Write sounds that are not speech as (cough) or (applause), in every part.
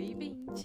Oi, vintes.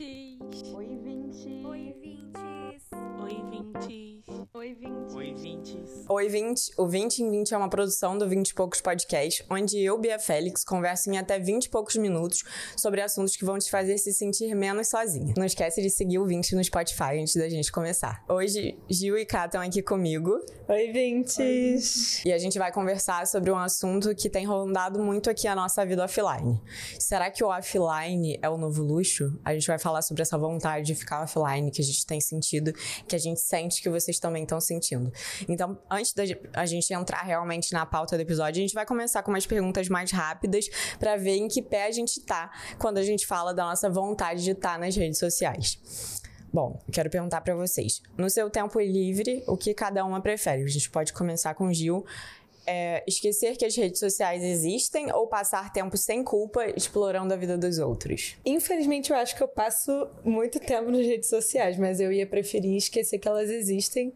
Oi, vintes. Oi, vintes. Oi, vintes. Oi, vintes. Oi, vintes. Oi, 20. O 20 em 20 é uma produção do 20 e Poucos Podcast, onde eu, Bia Félix, converso em até 20 e poucos minutos sobre assuntos que vão te fazer se sentir menos sozinha. Não esquece de seguir o 20 no Spotify antes da gente começar. Hoje, Gil e Ká estão aqui comigo Oi, vintes. e a gente vai conversar sobre um assunto que tem rondado muito aqui a nossa vida offline. Será que o offline é o novo luxo? A gente vai falar sobre essa vontade de ficar offline que a gente tem sentido, que a gente sente que vocês também estão sentindo. Então, antes da a gente entrar realmente na pauta do episódio, a gente vai começar com umas perguntas mais rápidas para ver em que pé a gente tá quando a gente fala da nossa vontade de estar nas redes sociais. Bom, quero perguntar para vocês. No seu tempo livre, o que cada uma prefere? A gente pode começar com o Gil. É, esquecer que as redes sociais existem ou passar tempo sem culpa explorando a vida dos outros? Infelizmente, eu acho que eu passo muito tempo nas redes sociais, mas eu ia preferir esquecer que elas existem.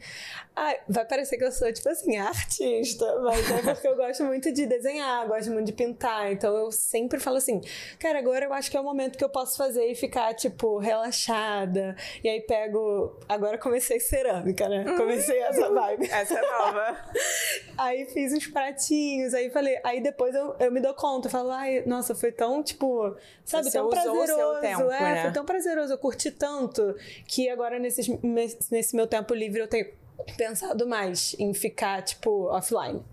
Ah, vai parecer que eu sou, tipo assim, artista, mas é porque eu gosto muito de desenhar, gosto muito de pintar. Então eu sempre falo assim, cara, agora eu acho que é o momento que eu posso fazer e ficar, tipo, relaxada. E aí pego. Agora comecei cerâmica, né? Comecei essa vibe. Essa é nova. (laughs) Aí fiz uns pratinhos, aí falei, aí depois eu, eu me dou conta, eu falo, ai, nossa, foi tão, tipo, sabe, Você tão prazeroso. tempo, é, né? foi tão prazeroso, eu curti tanto que agora nesses, nesse meu tempo livre eu tenho pensado mais em ficar, tipo, offline.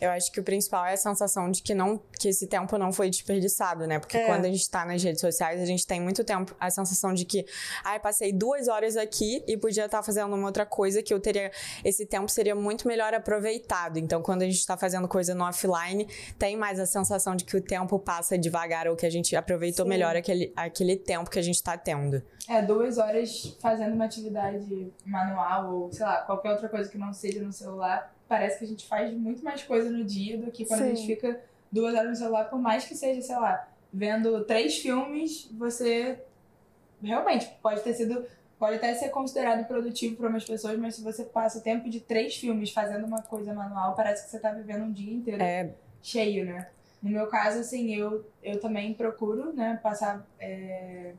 Eu acho que o principal é a sensação de que não que esse tempo não foi desperdiçado, né? Porque É. quando a gente tá nas redes sociais, a gente tem muito tempo a sensação de que, ai, passei duas horas aqui e podia estar fazendo uma outra coisa que eu teria. Esse tempo seria muito melhor aproveitado. Então, quando a gente tá fazendo coisa no offline, tem mais a sensação de que o tempo passa devagar ou que a gente aproveitou Sim. melhor aquele, aquele tempo que a gente tá tendo. É, duas horas fazendo uma atividade manual ou, sei lá, qualquer outra coisa que não seja no celular. Parece que a gente faz muito mais coisa no dia do que quando a Sim. gente fica duas horas no celular, por mais que seja, sei lá, vendo três filmes, você realmente pode ter sido. Pode até ser considerado produtivo para umas pessoas, mas se você passa o tempo de três filmes fazendo uma coisa manual, parece que você tá vivendo um dia inteiro É, cheio, né? No meu caso, assim, eu, eu também procuro, né, passar, é,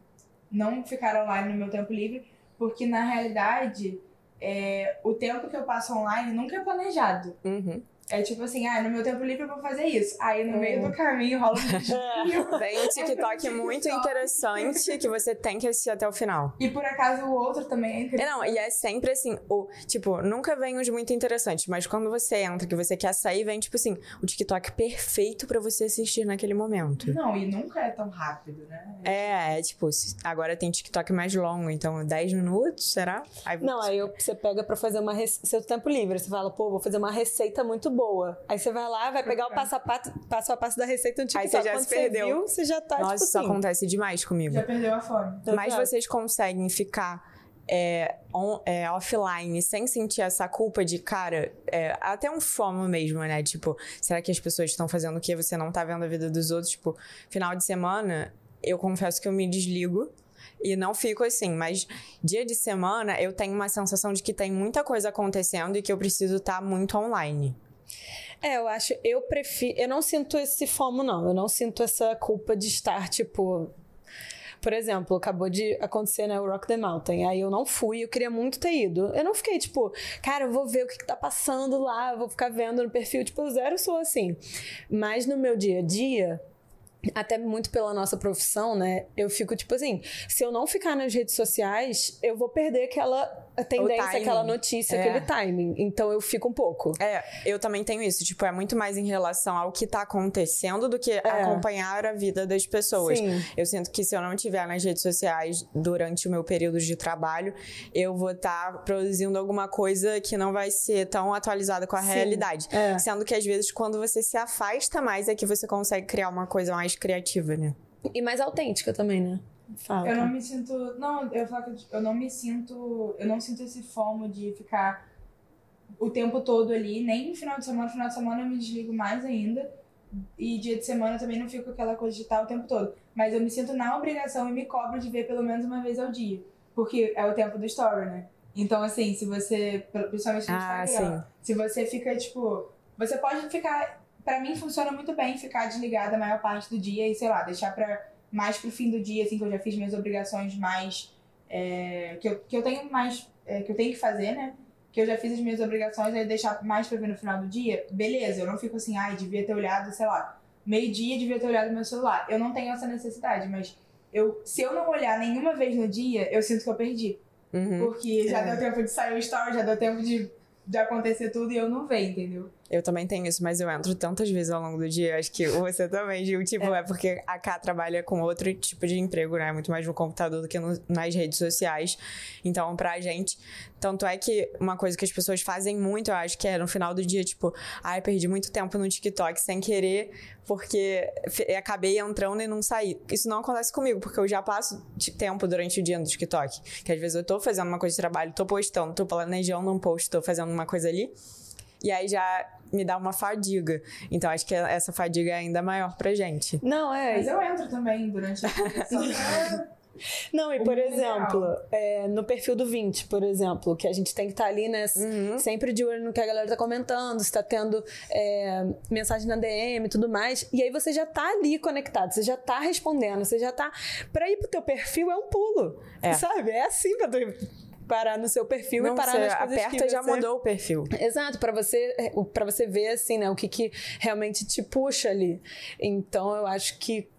não ficar online no meu tempo livre, porque na realidade, é, o tempo que eu passo online nunca é planejado. uhum. É tipo assim, ah, no meu tempo livre eu vou fazer isso. Aí no É. meio do caminho rola um desvio. Vem (laughs) um TikTok muito interessante que você tem que assistir até o final. E por acaso o outro também é É, incrível. não, e é sempre assim, o, tipo, nunca vem os muito interessantes, mas quando você entra, que você quer sair, vem, tipo assim, o TikTok perfeito pra você assistir naquele momento. Não, e nunca é tão rápido, né? É, é tipo, agora tem TikTok mais longo, então 10 minutos, será? Aí, Não, aí você pega pra fazer uma rece... seu tempo livre, você fala, pô, vou fazer uma receita muito boa. Aí você vai lá, vai pegar o passo a passo, passo, a passo da receita no Aí você já Quando se perdeu. Você viu, você já tá, Nossa, tipo isso assim. acontece demais comigo. Já perdeu a fome. Mas Exato. vocês conseguem ficar é, on- é, offline sem sentir essa culpa de, cara, é, até um fomo mesmo, né? Tipo, será que as pessoas estão fazendo o que você não tá vendo a vida dos outros? Tipo, final de semana, eu confesso que eu me desligo. E não fico assim, mas dia de semana eu tenho uma sensação de que tem muita coisa acontecendo e que eu preciso estar muito online. É, eu acho, eu prefiro, eu não sinto esse fomo não, eu não sinto essa culpa de estar tipo por exemplo, acabou de acontecer, né, o Rock the Mountain. Aí eu não fui, eu queria muito ter ido. Eu não fiquei, tipo, cara, eu vou ver o que, que tá passando lá, vou ficar vendo no perfil. Tipo, zero sou assim. Mas no meu dia a dia, até muito pela nossa profissão, né? Eu fico tipo assim, se eu não ficar nas redes sociais, eu vou perder aquela tendência, timing. aquela notícia, É. aquele timing. Então eu fico um pouco. É, eu também tenho isso. Tipo, é muito mais em relação ao que tá acontecendo do que acompanhar a vida das pessoas. Sim. Eu sinto que se eu não estiver nas redes sociais durante o meu período de trabalho, eu vou estar produzindo alguma coisa que não vai ser tão atualizada com a Sim, realidade. é. Sendo que às vezes, quando você se afasta mais, é que você consegue criar uma coisa mais criativa, né? E mais autêntica também, né? Fala. Eu não me sinto. Não, eu falo que eu não me sinto. Eu não sinto esse fomo de ficar o tempo todo ali, nem no final de semana. No final de semana eu me desligo mais ainda. E dia de semana eu também não fico com aquela coisa de estar o tempo todo. Mas eu me sinto na obrigação e me cobro de ver pelo menos uma vez ao dia. Porque é o tempo do story, né? Então, assim, se você. Principalmente no Ah, Instagram. Se você fica, tipo. Você pode ficar. Pra mim funciona muito bem ficar desligada a maior parte do dia e, sei lá, deixar pra mais pro fim do dia, assim, que eu já fiz minhas obrigações mais. é, que, eu, que eu tenho mais. é, que eu tenho que fazer, né? Que eu já fiz as minhas obrigações, aí deixar mais pra ver no final do dia, beleza, eu não fico assim, ai, devia ter olhado, sei lá, meio-dia, devia ter olhado meu celular. Eu não tenho essa necessidade, mas eu, se eu não olhar nenhuma vez no dia, eu sinto que eu perdi. Uhum. Porque já É. deu tempo de sair o story, já deu tempo de, de acontecer tudo e eu não ver, entendeu? Eu também tenho isso, mas eu entro tantas vezes ao longo do dia. Acho que você também, Gil. Tipo, é. porque a Ká trabalha com outro tipo de emprego, né? Muito mais no computador do que no- nas redes sociais. Então, pra gente. Tanto é que uma coisa que as pessoas fazem muito, eu acho que é no final do dia, tipo, ai, perdi muito tempo no TikTok sem querer, porque acabei entrando e não saí. Isso não acontece comigo, porque eu já passo tempo durante o dia no TikTok. Que às vezes eu tô fazendo uma coisa de trabalho, tô postando, tô planejando um post, tô fazendo uma coisa ali. E aí já me dá uma fadiga. Então acho que essa fadiga é ainda maior pra gente. Não, é. Mas eu entro também durante a pra- (laughs) Não, e por é exemplo, é, no perfil do 20, por exemplo, que a gente tem que estar ali, né? Uhum. Sempre de olho no que a galera tá comentando, se tá tendo é, mensagem na DM e tudo mais. E aí você já tá ali conectado, você já tá respondendo, você já tá. Pra ir pro teu perfil é um pulo. É. Sabe? É assim pra tu parar no seu perfil Não, e parar você nas coisas aperta que e já você... mudou o perfil. Exato, pra você para você ver assim, né, o que que realmente te puxa ali. Então eu acho que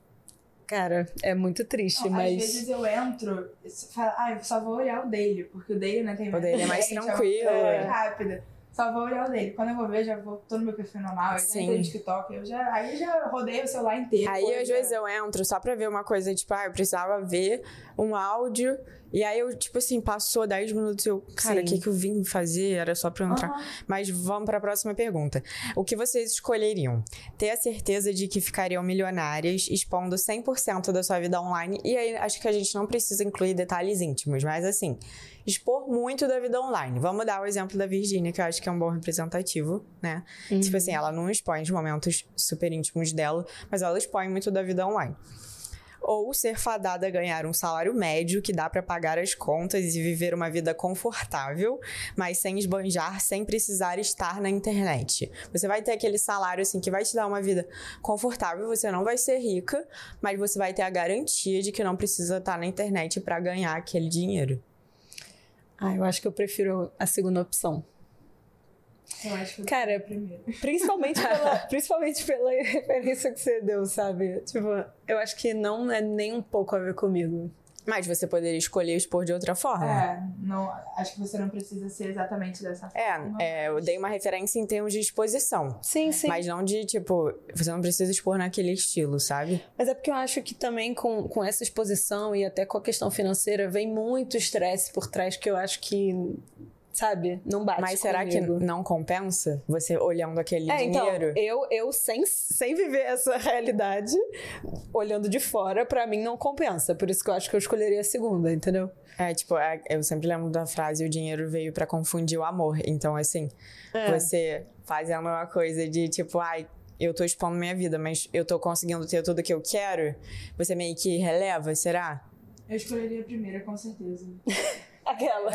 cara, é muito triste, Não, mas Às vezes eu entro e falo, ah, eu só vou olhar o dele, porque o dele, né, tem O dele é mais gente, (laughs) tranquilo, É é. mais rápido. Só vou olhar o dele. Quando eu vou ver, já vou tô no meu perfil normal, eu já Sim. entrei no TikTok, eu já, aí eu já rodei o celular inteiro. Aí, às já- vezes, eu entro só pra ver uma coisa, tipo, ah, eu precisava ver um áudio. E aí, eu, tipo assim, passou 10 minutos eu, cara, o que, que eu vim fazer? Era só pra eu entrar. Aham. Mas vamos para a próxima pergunta. O que vocês escolheriam? Ter a certeza de que ficariam milionárias expondo 100% da sua vida online? E aí, acho que a gente não precisa incluir detalhes íntimos, mas assim, expor muito da vida online. Vamos dar o exemplo da Virgínia, que eu acho que é um bom representativo, né? Tipo assim, ela não expõe os momentos super íntimos dela, mas ela expõe muito da vida online. Ou ser fadada a ganhar um salário médio que dá pra pagar as contas e viver uma vida confortável, mas sem esbanjar, sem precisar estar na internet. Você vai ter aquele salário assim que vai te dar uma vida confortável, você não vai ser rica, mas você vai ter a garantia de que não precisa estar na internet pra ganhar aquele dinheiro. ah, eu acho que eu prefiro a segunda opção. Eu acho que Cara, primeiro. (laughs) Principalmente pela, principalmente pela referência que você deu, sabe? Tipo, eu acho que não é nem um pouco a ver comigo. Mas você poderia escolher expor de outra forma. É, não, acho que você não precisa ser exatamente dessa forma. É, é, eu dei uma referência em termos de exposição. Sim, sim. Mas, Mas não de, tipo, você não precisa expor naquele estilo, sabe? é porque eu acho que também com, com essa exposição e até com a questão financeira vem muito estresse por trás que eu acho que, sabe, não bate Mas será comigo. que não compensa você olhando aquele É, então, dinheiro? eu, eu sem, sem viver essa realidade, olhando de fora, pra mim não compensa. Por isso que eu acho que eu escolheria a segunda, entendeu? É, tipo, é- eu sempre lembro da frase: o dinheiro veio pra confundir o amor. Então, assim, É. você fazendo uma coisa de tipo, ai. Eu tô expondo minha vida, mas eu tô conseguindo ter tudo que eu quero. Você meio que releva, será? Eu escolheria a primeira, com certeza. (laughs) Aquela.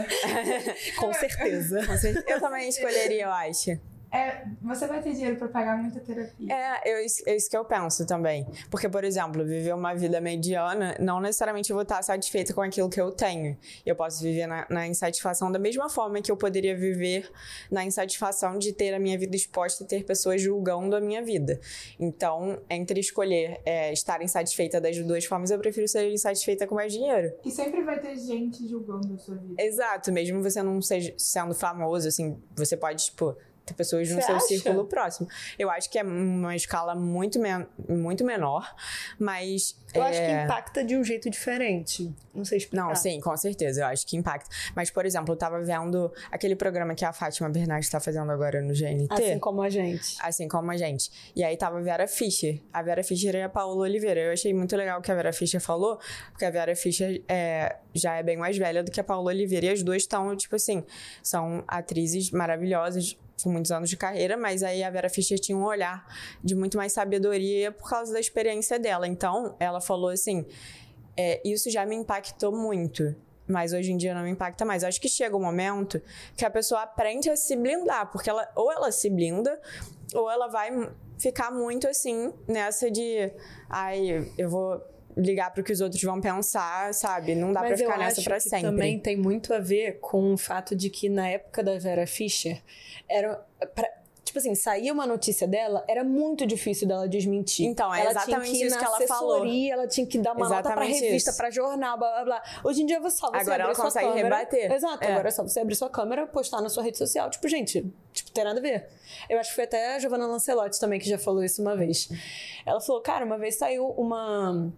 com (laughs) certeza. Com certeza. Eu também escolheria, eu acho. É, você vai ter dinheiro pra pagar muita terapia. É, eu, é isso que eu penso também. Porque, por exemplo, viver uma vida mediana, não necessariamente eu vou estar satisfeita com aquilo que eu tenho. Eu posso viver na, na insatisfação da mesma forma que eu poderia viver na insatisfação de ter a minha vida exposta e ter pessoas julgando a minha vida. Então, entre escolher é, estar insatisfeita das duas formas, eu prefiro ser insatisfeita com mais dinheiro. E sempre vai ter gente julgando a sua vida. Exato, mesmo você não seja sendo famoso, assim, você pode, tipo, ter pessoas no seu acha? círculo próximo. Eu acho que é uma escala muito, men muito menor, mas. Eu acho que é, impacta de um jeito diferente. Não sei explicar. Não, sim, com certeza, eu acho que impacta. Mas, por exemplo, eu tava vendo aquele programa que a Fátima Bernardes tá fazendo agora no GNT. Assim como a gente. Assim como a gente. E aí tava a Vera Fischer. A Vera Fischer e a Paola Oliveira. Eu achei muito legal o que a Vera Fischer falou, porque a Vera Fischer é, já é bem mais velha do que a Paola Oliveira. E as duas estão, tipo assim, são atrizes maravilhosas, com muitos anos de carreira, mas aí a Vera Fischer tinha um olhar de muito mais sabedoria por causa da experiência dela. Então, ela falou assim: é, isso já me impactou muito. Mas hoje em dia não me impacta mais. Eu acho que chega um momento que a pessoa aprende a se blindar, porque ela ou ela se blinda, ou ela vai ficar muito assim nessa de ai, eu vou ligar pro que os outros vão pensar, sabe? Não dá eu ficar nessa que sempre. também tem muito a ver com o fato de que na época da Vera Fischer era pra- tipo assim, saía uma notícia dela, era muito difícil dela desmentir. Então, é ela exatamente tinha que ir isso que ela falou. ela tinha que dar uma nota pra Exatamente revista, isso. pra jornal, blá blá blá. Hoje em dia você só você Agora abrir ela sua consegue câmera. rebater. Exato, É. agora é só você abrir sua câmera, postar na sua rede social, tipo, gente, tipo, tem nada a ver. Eu acho que foi até a Giovanna Lancelotti também que já falou isso uma vez. Ela falou, cara, uma vez saiu uma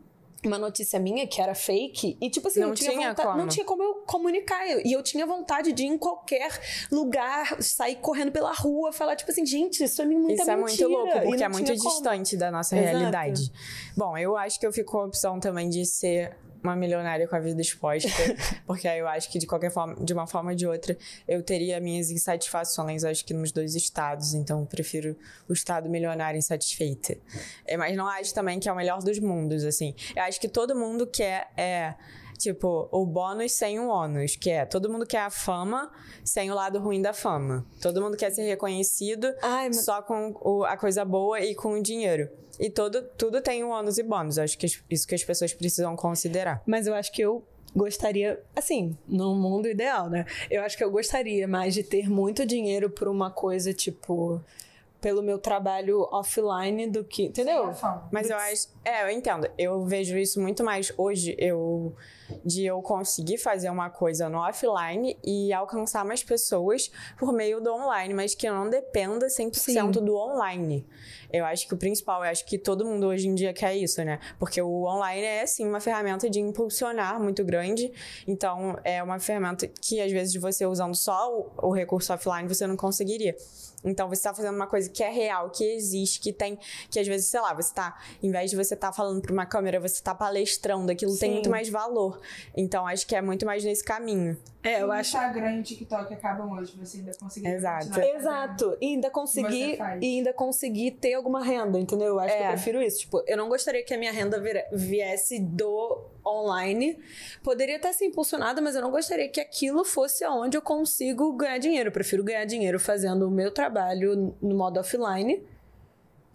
uma notícia minha que era fake e tipo assim, Não eu tinha, tinha vontade, como. não tinha como eu comunicar e eu tinha vontade de ir em qualquer lugar, sair correndo pela rua, falar tipo assim, gente, isso é muita Isso é mentira. muito louco, porque é muito como. distante da nossa Exato. realidade. Bom, eu acho que eu fico com a opção também de ser uma milionária com a vida exposta, (laughs) porque aí eu acho que de qualquer forma, de uma forma ou de outra, eu teria minhas insatisfações, acho que nos dois estados, então eu prefiro o estado milionário insatisfeita. É, mas não acho também que é o melhor dos mundos, assim. Eu acho que todo mundo quer é Tipo, o bônus sem o ônus, que é todo mundo quer a fama sem o lado ruim da fama. Todo mundo quer ser reconhecido Ai, mas- só com o- a coisa boa e com o dinheiro. E todo, tudo tem o ônus e bônus. Acho que isso que as pessoas precisam considerar. Mas eu acho que eu gostaria, assim, no mundo ideal, né? Eu acho que eu gostaria mais de ter muito dinheiro por uma coisa, tipo, pelo meu trabalho offline do que. Entendeu? Fama. Mas eu acho. É, eu entendo. Eu vejo isso muito mais hoje, eu de eu conseguir fazer uma coisa no offline e alcançar mais pessoas por meio do online, mas que eu não dependa 100% do online. Eu acho que o principal, eu acho que todo mundo hoje em dia quer isso, né? Porque o online é, sim, uma ferramenta de impulsionar muito grande. Então, é uma ferramenta que, às vezes, você usando só o, o recurso offline, você não conseguiria. Então, você está fazendo uma coisa que é real, que existe, que tem. Que às vezes, sei lá, você tá. Em vez de você estar falando para uma câmera, você tá palestrando. Aquilo tem Sim. muito mais valor. Então, acho que é muito mais nesse caminho. É, eu o acho. Instagram e o TikTok acabam hoje, você ainda conseguir Exato. Exato. E ainda conseguir e ainda conseguir ter alguma renda, entendeu? Eu acho que eu É. prefiro isso. Tipo, eu não gostaria que a minha renda viesse do online. Poderia até ser impulsionada, mas eu não gostaria que aquilo fosse aonde eu consigo ganhar dinheiro. Eu prefiro ganhar dinheiro fazendo o meu trabalho no modo offline.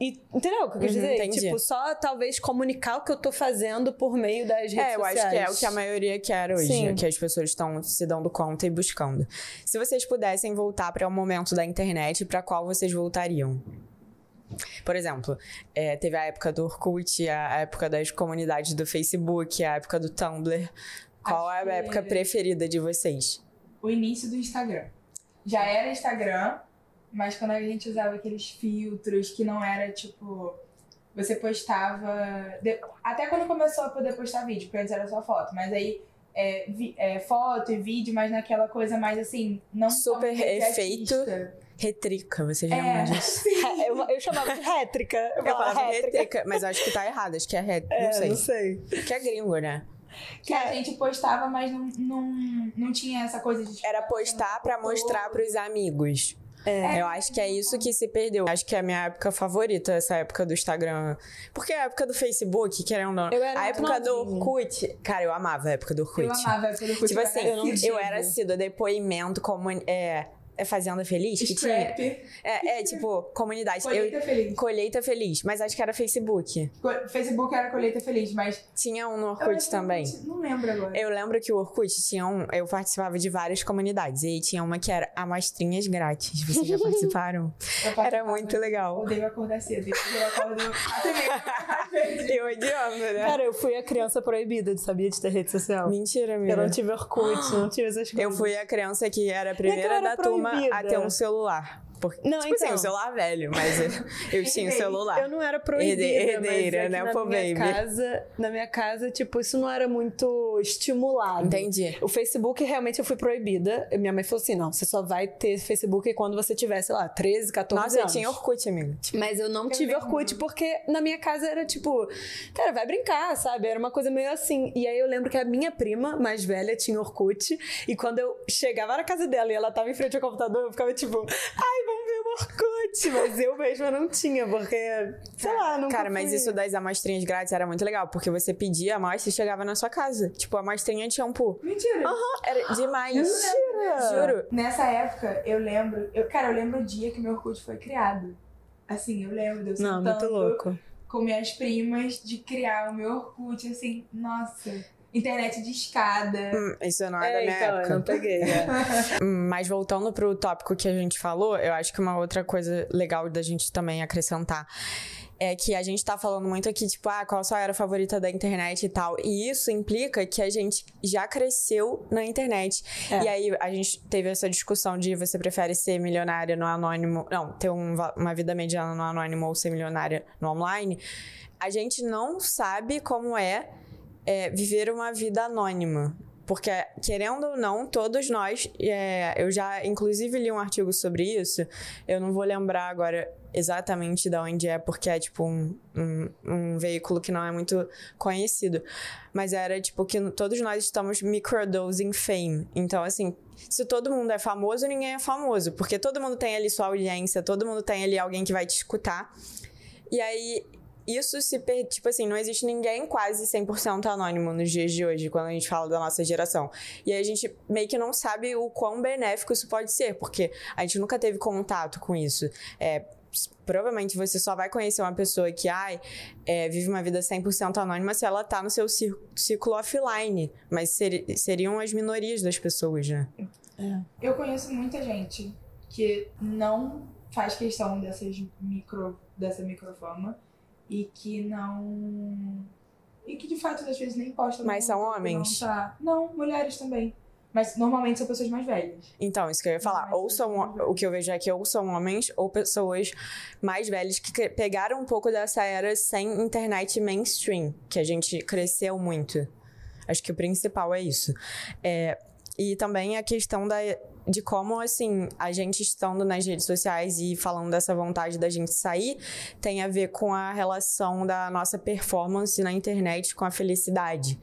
E, entendeu o que eu quis Uhum, dizer? entendi. Tipo, só talvez comunicar o que eu tô fazendo por meio das redes É, eu sociais. acho que é o que a maioria quer hoje, Sim. que as pessoas estão se dando conta e buscando. Se vocês pudessem voltar para o momento da internet, para qual vocês voltariam? Por exemplo, é, teve a época do Orkut, a época das comunidades do Facebook, a época do Tumblr. Qual Acho é a que- época preferida de vocês? O início do Instagram. Já era Instagram, mas quando a gente usava aqueles filtros que não era tipo. Você postava. de- Até quando começou a poder postar vídeo, porque antes era só foto, mas aí. É, vi- é, foto e vídeo, mas naquela coisa mais assim, não Super efeito. imediatista. Retrica, vocês É, lembram (laughs) disso? Eu, eu chamava de rétrica. Eu Eu falava rétrica. rétrica, mas acho que tá errado, acho que é rétrica, É, não sei. não sei. Que é gringo, né? Que a gente postava, mas não, não, não tinha essa coisa de. Era postar pra mostrar pros amigos. É. Eu acho que é isso que se perdeu. Acho que é a minha época favorita, essa época do Instagram. Porque a época do Facebook, querendo ou não. Eu era a época do. Orkut. Cara, eu amava a época do Orkut. Eu amava a época do Tipo assim, eu eu, era assídua, depoimento, como. É, é Fazenda Feliz que tinha? É, é, tipo, comunidade. colheita Eu, feliz. colheita Feliz, mas acho que era Facebook. Co- Facebook era colheita feliz, mas. Tinha um no eu Orkut também. Orkut- Não lembro agora. Eu lembro que o Orkut tinha um. Eu participava de várias comunidades. E aí tinha uma que era amostrinhas grátis. Vocês já (laughs) participaram? Eu Era muito legal. Odeio acordar cedo. Eu acordo até meio. (laughs) Eu odiando, né? Cara, eu fui a criança proibida de sabia de ter rede social. Mentira, amiga. Eu não tive Orkut, não tive essas coisas. Eu fui a criança que era a primeira era da turma a proibida. ter um celular. Porque, Não, tipo assim, então. um celular velho, mas eu, (laughs) eu tinha Herdeira. celular. Eu não era proibida, Herde- mas herdeira, é né, na minha baby? casa, na minha casa, tipo, isso não era muito estimulado. Entendi. O Facebook realmente eu fui proibida. Minha mãe falou assim: "Não, você só vai ter Facebook quando você tiver, sei lá, 13, 14 Nossa, eu anos". tinha Orkut, amiga. Mas eu não tive lembro. Orkut porque na minha casa era tipo, cara, vai brincar, sabe? Era uma coisa meio assim. E aí eu lembro que a minha prima mais velha tinha Orkut. E quando eu chegava na casa dela e ela tava em frente ao computador, eu ficava tipo, ai, vamos ver o Orkut. Mas eu mesma não tinha, porque, sei lá, nunca Cara, mas isso das amostrinhas grátis era muito legal, porque você pedia a amostra e chegava na sua casa. Tipo, a amostrinha de shampoo. Mentira. Era demais. Mentira! Juro. Nessa época, eu lembro. Eu, cara, eu lembro o dia que meu Orkut foi criado. Assim, eu lembro de eu Não, muito sentando louco. com minhas primas de criar o meu Orkut, assim, nossa. Internet de escada. Hum, isso não é, da minha então, época. eu não peguei. é. (laughs) Mas voltando pro tópico que a gente falou, eu acho que uma outra coisa legal da gente também acrescentar é que a gente tá falando muito aqui, tipo, ah, qual a sua era favorita da internet e tal. E isso implica que a gente já cresceu na internet. É. E aí a gente teve essa discussão de você prefere ser milionária no anônimo. Não, ter um uma vida mediana no anônimo ou ser milionária no online. A gente não sabe como é, é, viver uma vida anônima. Porque, querendo ou não, todos nós. é, eu já, inclusive, li um artigo sobre isso. Eu não vou lembrar agora exatamente de onde é, porque é tipo um, um, um veículo que não é muito conhecido. Mas era tipo que todos nós estamos microdosing fame. Então, assim, se todo mundo é famoso, ninguém é famoso. Porque todo mundo tem ali sua audiência, todo mundo tem ali alguém que vai te escutar. E aí, isso se per... tipo assim, não existe ninguém quase 100% anônimo nos dias de hoje, quando a gente fala da nossa geração. E aí a gente meio que não sabe o quão benéfico isso pode ser, porque a gente nunca teve contato com isso. É, provavelmente você só vai conhecer uma pessoa que, ai, é, vive uma vida 100% anônima se ela tá no seu ciclo offline. Mas seri- seriam as minorias das pessoas, né? Eu conheço muita gente que não faz questão dessas micro, dessa microfama e que não. E que de fato às vezes nem posta. Mas são que homens? Não, tá... não, mulheres também. Mas normalmente são pessoas mais velhas. Então, isso que eu ia falar. Ou são, o que eu vejo aqui, ou são homens, ou pessoas mais velhas que pegaram um pouco dessa era sem internet mainstream, que a gente cresceu muito. Acho que o principal é isso. É, e também a questão da, de como, assim, a gente estando nas redes sociais e falando dessa vontade da gente sair, tem a ver com a relação da nossa performance na internet com a felicidade.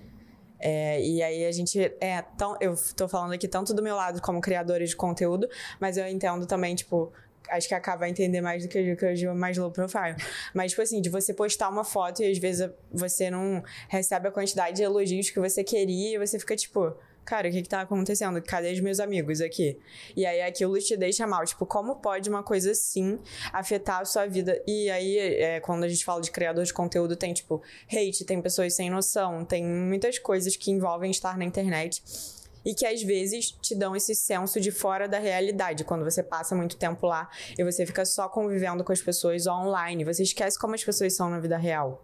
É, e aí a gente é tão. Eu tô falando aqui tanto do meu lado como criadora de conteúdo, mas eu entendo também, tipo. Acho que a entender mais do que eu, que eu digo mais low profile. Mas, tipo assim, de você postar uma foto e às vezes você não recebe a quantidade de elogios que você queria e você fica tipo, cara, o que que tá acontecendo? Cadê os meus amigos aqui? E aí aquilo te deixa mal. Tipo, como pode uma coisa assim afetar a sua vida? E aí, é, quando a gente fala de criador de conteúdo, tem, tipo, hate, tem pessoas sem noção, tem muitas coisas que envolvem estar na internet e que às vezes te dão esse senso de fora da realidade, quando você passa muito tempo lá e você fica só convivendo com as pessoas online, você esquece como as pessoas são na vida real.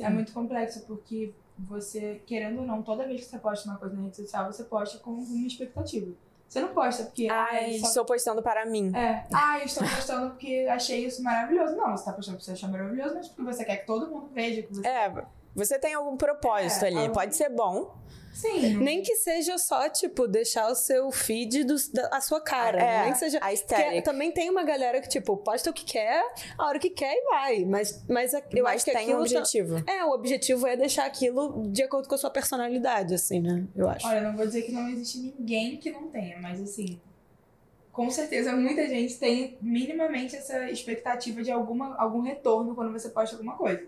É muito complexo porque você, querendo ou não, toda vez que você posta uma coisa na rede social, você posta com uma expectativa. Você não posta porque. Ai, "Ai, só estou postando para mim. É, ah, estou postando porque achei isso maravilhoso. Não, você tá postando porque você achou maravilhoso, mas porque você quer que todo mundo veja que você. É, você tem algum propósito É, ali. algum- Pode ser bom. Sim. Nem que seja só, tipo, deixar o seu feed do, da, a sua cara. É, Nem que seja. a estética. também tem uma galera que, tipo, posta o que quer, a hora que quer e vai. Mas, mas a- eu mas acho que tem um aquilo. tá- objetivo. É, o objetivo é deixar aquilo de acordo com a sua personalidade, assim, né? Eu acho. Olha, não vou dizer que não existe ninguém que não tenha, mas assim. Com certeza muita gente tem minimamente essa expectativa de alguma, algum retorno quando você posta alguma coisa.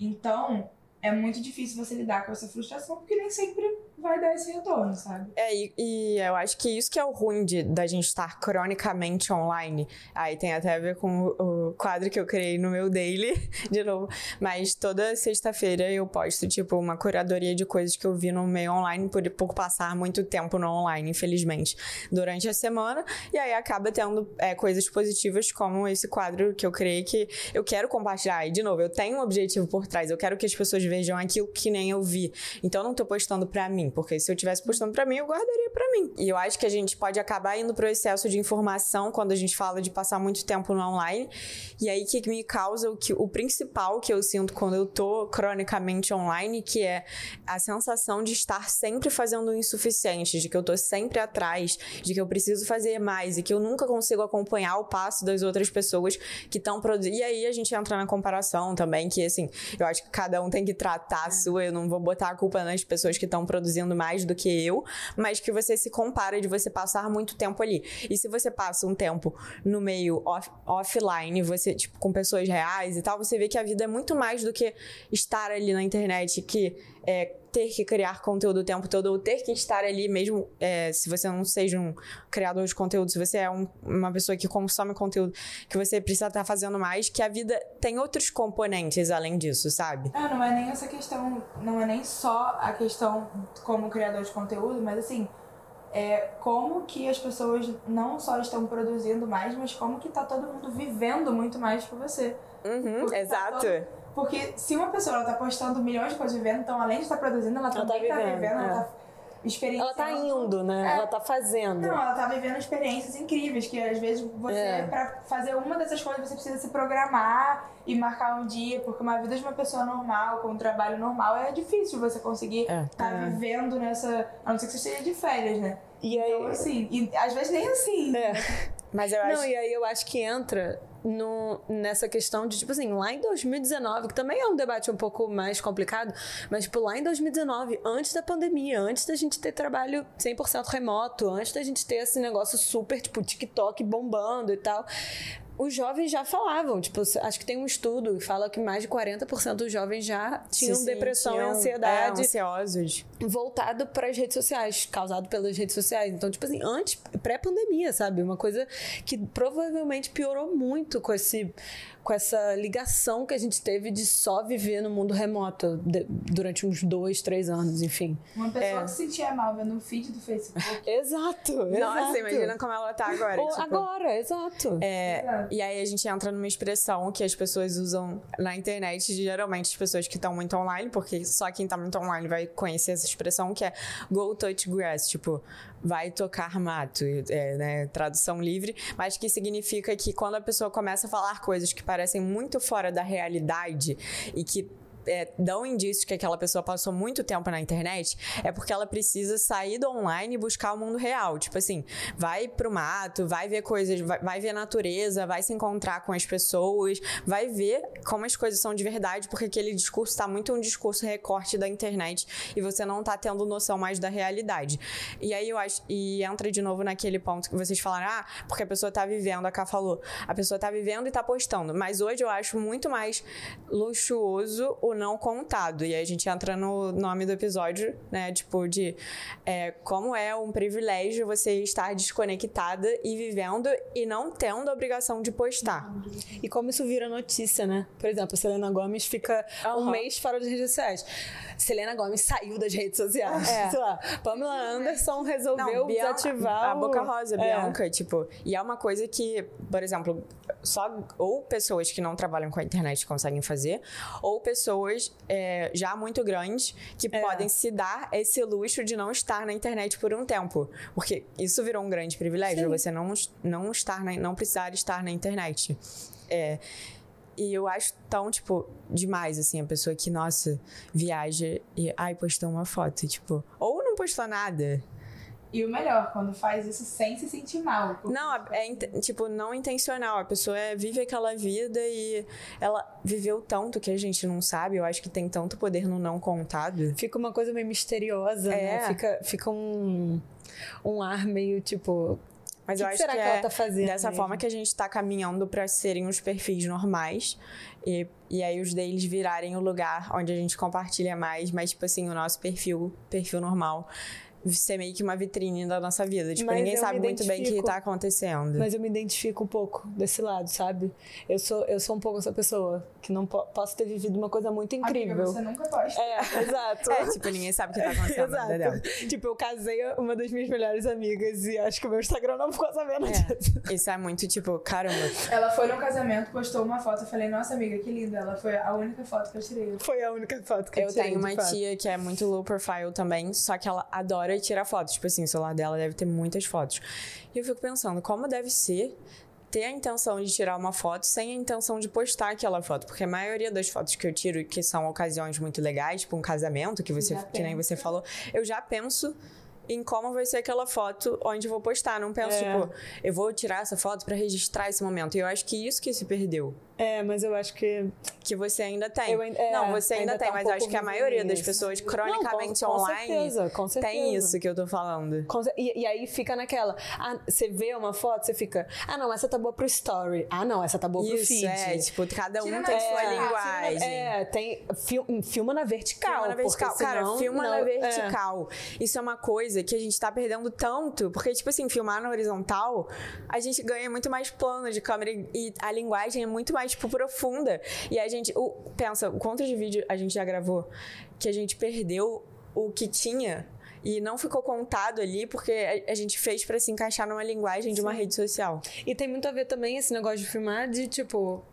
Então, é muito difícil você lidar com essa frustração, porque nem sempre vai dar esse retorno, sabe? É, e, e eu acho que isso que é o ruim de, da gente estar cronicamente online. Aí tem até a ver com o, o quadro que eu criei no meu daily, (laughs) de novo. Mas toda sexta-feira eu posto, tipo, uma curadoria de coisas que eu vi no meio online por, por passar muito tempo no online, infelizmente, durante a semana. E aí acaba tendo é, coisas positivas como esse quadro que eu criei que eu quero compartilhar. E, de novo, eu tenho um objetivo por trás. Eu quero que as pessoas vejam aquilo que nem eu vi. Então eu não tô postando pra mim, porque se eu tivesse postando pra mim, eu guardaria mim. E eu acho que a gente pode acabar indo pro excesso de informação quando a gente fala de passar muito tempo no online. E aí que me causa o que o principal que eu sinto quando eu tô cronicamente online, que é a sensação de estar sempre fazendo o insuficiente, de que eu tô sempre atrás, de que eu preciso fazer mais e que eu nunca consigo acompanhar o passo das outras pessoas que estão produzindo. E aí a gente entra na comparação também, que assim, eu acho que cada um tem que tratar a sua, eu não vou botar a culpa nas pessoas que estão produzindo mais do que eu, mas que você se compara de você passar muito tempo ali. E se você passa um tempo no meio off- offline, você, tipo, com pessoas reais e tal, você vê que a vida é muito mais do que estar ali na internet, que é, ter que criar conteúdo o tempo todo, ou ter que estar ali mesmo, é, se você não seja um criador de conteúdo, se você é um- uma pessoa que consome conteúdo, que você precisa estar fazendo mais, que a vida tem outros componentes além disso, sabe? Ah, não é nem essa questão, não é nem só a questão como criador de conteúdo, mas assim, é como que as pessoas não só estão produzindo mais, mas como que tá todo mundo vivendo muito mais que você. Uhum, Porque tá exato. todo- Porque se uma pessoa ela tá postando milhões de coisas vivendo, então além de estar produzindo, ela, Ela tá também tá vivendo, vivendo, ela é. tá experienciando. Ela tá indo, né? É. Ela tá fazendo. Não, ela tá vivendo experiências incríveis, que às vezes você, É. pra fazer uma dessas coisas, você precisa se programar e marcar um dia, porque uma vida de uma pessoa normal, com um trabalho normal, é difícil você conseguir É. estar É. vivendo nessa. A não ser que você esteja de férias, né? E aí. Então, assim, e às vezes nem assim. É. (laughs) Mas eu acho Não, e aí eu acho que entra no, nessa questão de, tipo assim, lá em 2019, que também é um debate um pouco mais complicado, mas, tipo, lá em 2019, antes da pandemia, antes da gente ter trabalho 100% remoto, antes da gente ter esse negócio super, tipo, TikTok bombando e tal. Os jovens já falavam, tipo, acho que tem um estudo que fala que mais de 40% dos jovens já tinham se depressão sentiam, e ansiedade é, ansiosos. voltado para as redes sociais, causado pelas redes sociais. Então, tipo assim, antes, pré-pandemia, sabe? Uma coisa que provavelmente piorou muito com esse com essa ligação que a gente teve de só viver no mundo remoto de- durante uns dois, três anos, enfim. Uma pessoa É. que se sentia mal vendo um feed do Facebook. (laughs) Exato, Nossa, exato. imagina como ela tá agora. Ou tipo, agora, exato. É, Exato. e aí a gente entra numa expressão que as pessoas usam na internet, geralmente as pessoas que estão muito online, porque só quem tá muito online vai conhecer essa expressão, que é go touch grass, tipo, vai tocar mato, é, né, tradução livre, mas que significa que quando a pessoa começa a falar coisas que parecem muito fora da realidade e que é, dão indícios que aquela pessoa passou muito tempo na internet, é porque ela precisa sair do online e buscar o mundo real. Tipo assim, vai pro mato, vai ver coisas, vai, vai ver a natureza, vai se encontrar com as pessoas, vai ver como as coisas são de verdade, porque aquele discurso tá muito um discurso recorte da internet e você não tá tendo noção mais da realidade. E aí eu acho, e entra de novo naquele ponto que vocês falaram, ah, porque a pessoa tá vivendo, a Ká falou, a pessoa tá vivendo e tá postando. Mas hoje eu acho muito mais luxuoso o não contado. E aí a gente entra no nome do episódio, né? Tipo, de é, como é um privilégio você estar desconectada e vivendo e não tendo a obrigação de postar. E como isso vira notícia, né? Por exemplo, a Selena Gomes fica um Aham. mês fora das redes sociais. Selena Gomes saiu das redes sociais. É. Sei lá, Pamela Anderson resolveu Bian- desativar a Boca Rosa, É. Bianca, tipo, e é uma coisa que, por exemplo, só ou pessoas que não trabalham com a internet conseguem fazer, ou pessoas é, já muito grandes que É. podem se dar esse luxo de não estar na internet por um tempo, porque isso virou um grande privilégio, Sim. você não não estar na, não precisar estar na internet. É, e eu acho tão, tipo, demais, assim, a pessoa que, nossa, viaja e, ai, postou uma foto, tipo, ou não postou nada. E o melhor, quando faz isso sem se sentir mal. Não, é, inte- tipo, não intencional. A pessoa é- vive aquela vida e ela viveu tanto que a gente não sabe. Eu acho que tem tanto poder no não contado. Fica uma coisa meio misteriosa, É. né? Fica, fica um, um ar meio tipo. Mas o eu que acho será que, que, é ela tá fazendo? dessa mesmo? forma que a gente tá caminhando pra serem os perfis normais. E, e aí os deles virarem o lugar onde a gente compartilha mais. Mas, tipo assim, o nosso perfil, perfil normal, ser meio que uma vitrine da nossa vida. Tipo, Mas ninguém eu sabe muito bem o que tá acontecendo. Mas eu me identifico um pouco desse lado, sabe? Eu sou, eu sou um pouco essa pessoa que não po- posso ter vivido uma coisa muito incrível. Amiga, você nunca posta. É, (laughs) exato. É, tipo, ninguém sabe o que tá (laughs) acontecendo na vida dela. Exato. Tipo, eu casei uma das minhas melhores amigas e acho que o meu Instagram não ficou sabendo É. disso. (laughs) Isso é muito, tipo, caramba. Ela foi num casamento, postou uma foto. Eu falei, nossa amiga, que linda. Ela foi a única foto que eu tirei. Foi a única foto que eu, Eu tirei, tenho de uma tia que é muito low profile também, só que ela adora tirar fotos. Tipo assim, o celular dela deve ter muitas fotos. E eu fico pensando, como deve ser ter a intenção de tirar uma foto sem a intenção de postar aquela foto. Porque a maioria das fotos que eu tiro, que são ocasiões muito legais, tipo um casamento, que, você, Já que nem você falou, eu já penso em como vai ser aquela foto onde eu vou postar. Não penso, É. tipo, eu vou tirar essa foto pra registrar esse momento. E eu acho que isso que se perdeu. É, mas eu acho que. Que você ainda tem. Eu é, não, você ainda, ainda tem, tá um mas eu acho que a maioria das isso. pessoas Não, com- cronicamente com online certeza, com certeza. tem isso que eu tô falando. Com E, e aí fica naquela. Ah, você vê uma foto, você fica. Ah, não, essa tá boa pro story. Ah, não, essa tá boa pro Isso, feed. é, tipo, cada um Tira tem na- sua é, linguagem. É, tem. fil- filma na vertical. Filma na vertical. porque Cara, senão filma não- na é. vertical. Isso é uma coisa que a gente tá perdendo tanto. Porque, tipo assim, filmar na horizontal, a gente ganha muito mais plano de câmera e- e a linguagem é muito mais, tipo, profunda. E a gente. O, pensa, o quanto de vídeo a gente já gravou que a gente perdeu o que tinha. E não ficou contado ali porque a, a gente fez pra se encaixar numa linguagem de uma rede social. E tem muito a ver também esse negócio de filmar de tipo.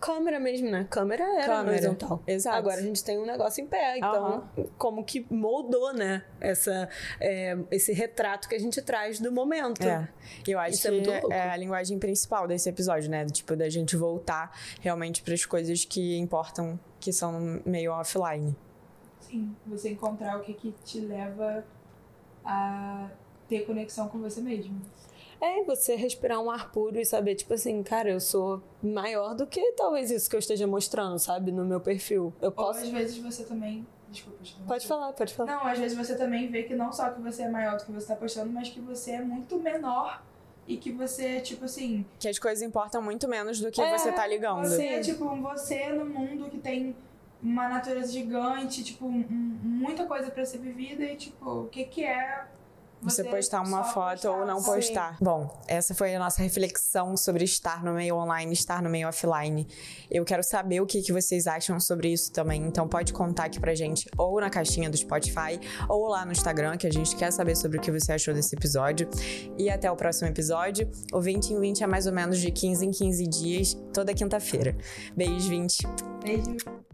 Câmera mesmo, né? Câmera era Câmera, horizontal. exato. Agora a gente tem um negócio em pé. Então, como que moldou, né? Essa, é, esse retrato que a gente traz do momento. É. E eu acho Isso é que muito louco. é a linguagem principal desse episódio, né? Tipo, da gente voltar realmente para as coisas que importam, que são meio offline. Sim, você encontrar o que, que te leva a ter conexão com você mesmo. É, você respirar um ar puro e saber, tipo assim, cara, eu sou maior do que talvez isso que eu esteja mostrando, sabe? No meu perfil. Eu Ou posso. às vezes você também. Desculpa, Pode falar, pode falar. Não, às vezes você também vê que não só que você é maior do que você tá postando, mas que você é muito menor e que você, tipo assim. Que as coisas importam muito menos do que É, você tá ligando. Você é tipo você no mundo que tem uma natureza gigante, tipo, muita coisa pra ser vivida e, tipo, o que que é Você postar uma foto postar, ou não postar. Bom, essa foi a nossa reflexão sobre estar no meio online, estar no meio offline. Eu quero saber o que, que vocês acham sobre isso também. Então pode contar aqui pra gente, ou na caixinha do Spotify, ou lá no Instagram, que a gente quer saber sobre o que você achou desse episódio. E até o próximo episódio. O 20 em 20 é mais ou menos de 15 em 15 dias, toda quinta-feira. Beijo, 20. Beijo.